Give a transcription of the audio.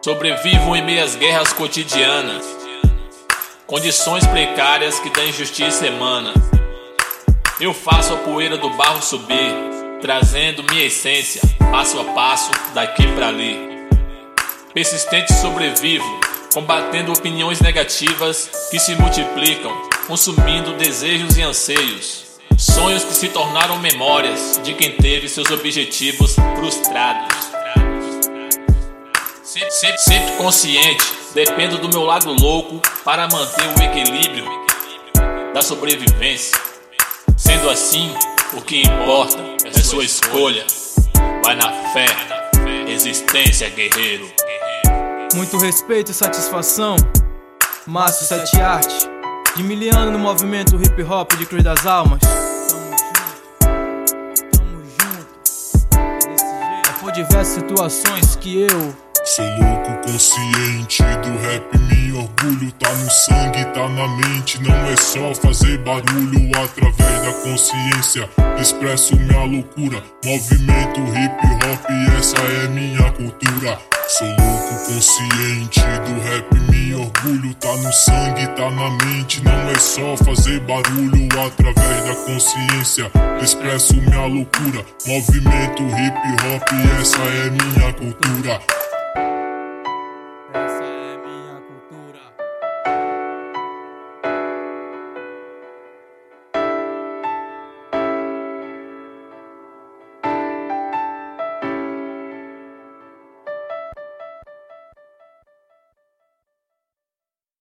Sobrevivo em meias guerras cotidianas, condições precárias que da injustiça emana. Eu faço a poeira do barro subir, trazendo minha essência, passo a passo, daqui para ali. Persistente sobrevivo, combatendo opiniões negativas que se multiplicam, consumindo desejos e anseios. Sonhos que se tornaram memórias de quem teve seus objetivos frustrados. Sempre, sempre, sempre consciente, dependo do meu lado louco para manter o equilíbrio da sobrevivência. Sendo assim, o que importa é sua escolha. Vai na fé, resistência, guerreiro. Muito respeito e satisfação. Márcio Sete Arte, de miliano no movimento hip hop de Cruz das Almas. Tamo junto, desse jeito. É por diversas situações que eu Sou louco, consciente do rap, me orgulho. Tá no sangue, tá na mente. Não é só fazer barulho através da consciência. Expresso minha loucura. Movimento hip hop, essa é minha cultura. Sou louco, consciente do rap, me orgulho. Tá no sangue, tá na mente. Não é só fazer barulho através da consciência. Expresso minha loucura. Movimento hip hop, essa é minha cultura.